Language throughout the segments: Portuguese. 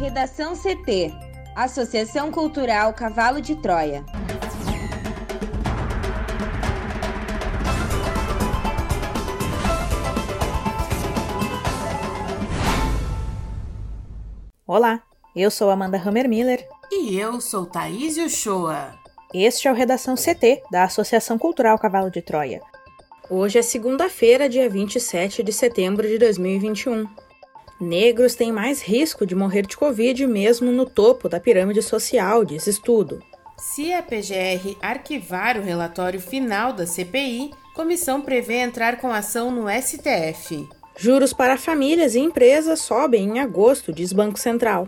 Redação CT Associação Cultural Cavalo de Troia. Olá, eu sou Amanda Hammermiller. E eu sou Thaís Uchoa. Este é o Redação CT, da Associação Cultural Cavalo de Troia. Hoje é segunda-feira, dia 27 de setembro de 2021. Negros têm mais risco de morrer de Covid mesmo no topo da pirâmide social, diz estudo. Se a PGR arquivar o relatório final da CPI, comissão prevê entrar com ação no STF. Juros para famílias e empresas sobem em agosto, diz Banco Central.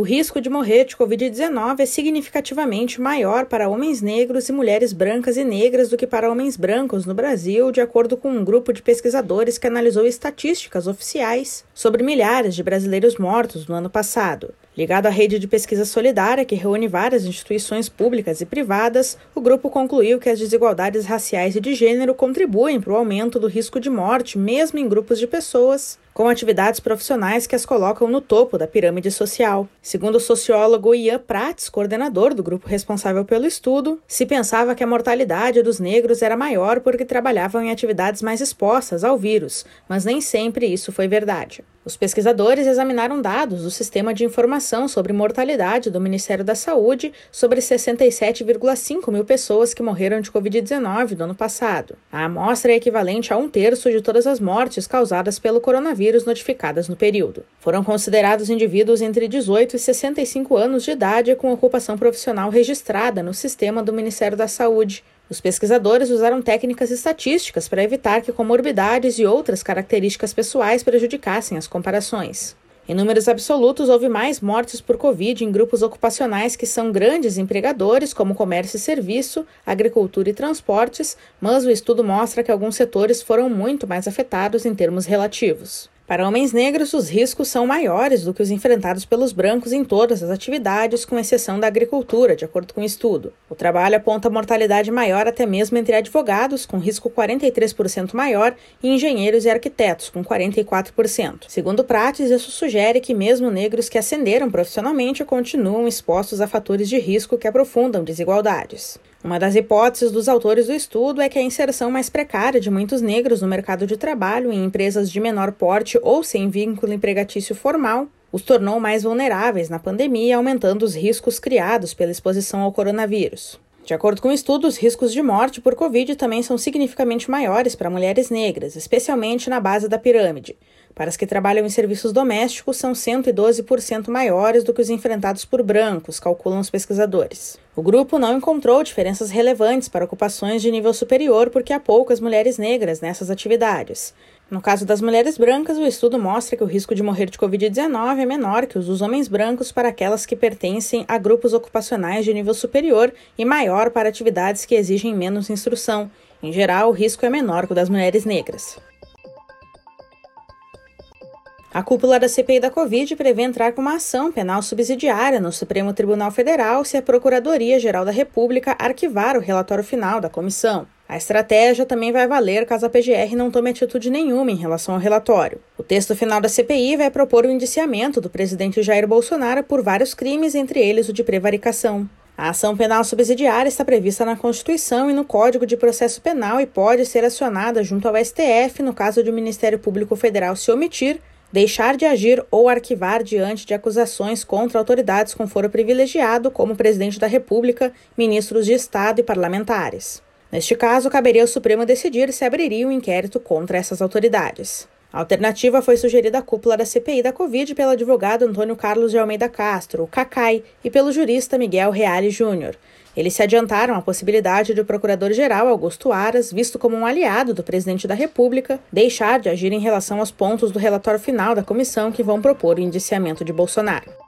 O risco de morrer de Covid-19 é significativamente maior para homens negros e mulheres brancas e negras do que para homens brancos no Brasil, de acordo com um grupo de pesquisadores que analisou estatísticas oficiais sobre milhares de brasileiros mortos no ano passado. Ligado à rede de pesquisa solidária, que reúne várias instituições públicas e privadas, o grupo concluiu que as desigualdades raciais e de gênero contribuem para o aumento do risco de morte, mesmo em grupos de pessoas com atividades profissionais que as colocam no topo da pirâmide social. Segundo o sociólogo Ian Prats, coordenador do grupo responsável pelo estudo, se pensava que a mortalidade dos negros era maior porque trabalhavam em atividades mais expostas ao vírus, mas nem sempre isso foi verdade. Os pesquisadores examinaram dados do Sistema de Informação sobre Mortalidade do Ministério da Saúde sobre 67,5 mil pessoas que morreram de Covid-19 no ano passado. A amostra é equivalente a um terço de todas as mortes causadas pelo coronavírus notificadas no período. Foram considerados indivíduos entre 18 e 65 anos de idade com ocupação profissional registrada no sistema do Ministério da Saúde, os pesquisadores usaram técnicas estatísticas para evitar que comorbidades e outras características pessoais prejudicassem as comparações. Em números absolutos, houve mais mortes por Covid em grupos ocupacionais que são grandes empregadores, como comércio e serviço, agricultura e transportes, mas o estudo mostra que alguns setores foram muito mais afetados em termos relativos. Para homens negros, os riscos são maiores do que os enfrentados pelos brancos em todas as atividades, com exceção da agricultura, de acordo com o estudo. O trabalho aponta mortalidade maior até mesmo entre advogados, com risco 43% maior, e engenheiros e arquitetos, com 44%. Segundo Prates, isso sugere que mesmo negros que ascenderam profissionalmente continuam expostos a fatores de risco que aprofundam desigualdades. Uma das hipóteses dos autores do estudo é que a inserção mais precária de muitos negros no mercado de trabalho em empresas de menor porte ou sem vínculo empregatício formal os tornou mais vulneráveis na pandemia, aumentando os riscos criados pela exposição ao coronavírus. De acordo com o estudo, os riscos de morte por Covid também são significativamente maiores para mulheres negras, especialmente na base da pirâmide. Para as que trabalham em serviços domésticos, são 112% maiores do que os enfrentados por brancos, calculam os pesquisadores. O grupo não encontrou diferenças relevantes para ocupações de nível superior porque há poucas mulheres negras nessas atividades. No caso das mulheres brancas, o estudo mostra que o risco de morrer de Covid-19 é menor que os dos homens brancos para aquelas que pertencem a grupos ocupacionais de nível superior e maior para atividades que exigem menos instrução. Em geral, o risco é menor que o das mulheres negras. A cúpula da CPI da Covid prevê entrar com uma ação penal subsidiária no Supremo Tribunal Federal se a Procuradoria-Geral da República arquivar o relatório final da comissão. A estratégia também vai valer caso a PGR não tome atitude nenhuma em relação ao relatório. O texto final da CPI vai propor o indiciamento do presidente Jair Bolsonaro por vários crimes, entre eles o de prevaricação. A ação penal subsidiária está prevista na Constituição e no Código de Processo Penal e pode ser acionada junto ao STF no caso de o Ministério Público Federal se omitir deixar de agir ou arquivar diante de acusações contra autoridades com foro privilegiado, como o presidente da República, ministros de Estado e parlamentares. Neste caso, caberia ao Supremo decidir se abriria um inquérito contra essas autoridades. A alternativa foi sugerida à cúpula da CPI da Covid pelo advogado Antônio Carlos de Almeida Castro, o CACAI, e pelo jurista Miguel Reale Júnior. Eles se adiantaram à possibilidade de o Procurador-Geral Augusto Aras, visto como um aliado do presidente da República, deixar de agir em relação aos pontos do relatório final da comissão que vão propor o indiciamento de Bolsonaro.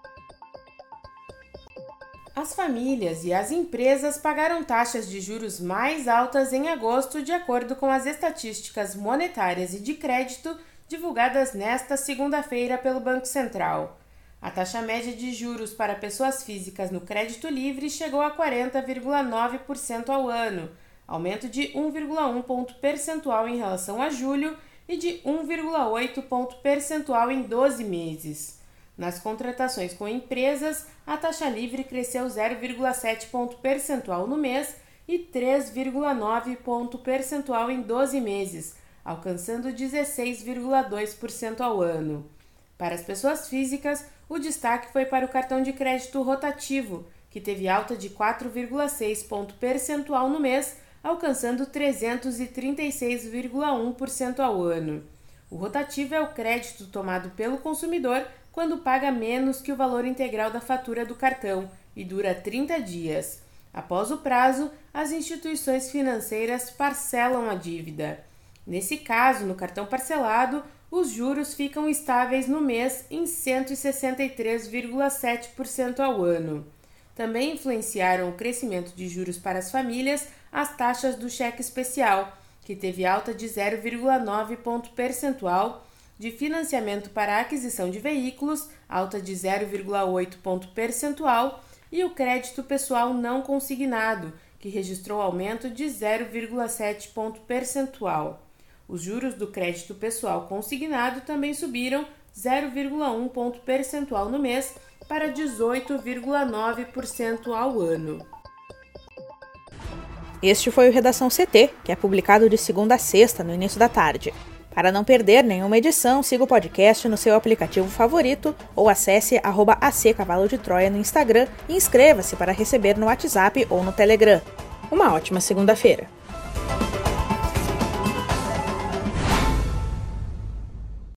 As famílias e as empresas pagaram taxas de juros mais altas em agosto, de acordo com as estatísticas monetárias e de crédito divulgadas nesta segunda-feira pelo Banco Central. A taxa média de juros para pessoas físicas no crédito livre chegou a 40,9% ao ano, aumento de 1,1 ponto percentual em relação a julho e de 1,8 ponto percentual em 12 meses. Nas contratações com empresas, a taxa livre cresceu 0,7 ponto percentual no mês e 3,9 ponto percentual em 12 meses, alcançando 16,2% ao ano. Para as pessoas físicas, o destaque foi para o cartão de crédito rotativo, que teve alta de 4,6 ponto percentual no mês, alcançando 336,1% ao ano. O rotativo é o crédito tomado pelo consumidor quando paga menos que o valor integral da fatura do cartão e dura 30 dias. Após o prazo, as instituições financeiras parcelam a dívida. Nesse caso, no cartão parcelado, os juros ficam estáveis no mês em 163,7% ao ano. Também influenciaram o crescimento de juros para as famílias as taxas do cheque especial, que teve alta de 0,9 ponto percentual, de financiamento para aquisição de veículos, alta de 0,8 ponto percentual, e o crédito pessoal não consignado, que registrou aumento de 0,7 ponto percentual. Os juros do crédito pessoal consignado também subiram 0,1 ponto percentual no mês para 18,9% ao ano. Este foi o Redação CT, que é publicado de segunda a sexta, no início da tarde. Para não perder nenhuma edição, siga o podcast no seu aplicativo favorito ou acesse arroba AC Cavalo de Troia no Instagram e inscreva-se para receber no WhatsApp ou no Telegram. Uma ótima segunda-feira!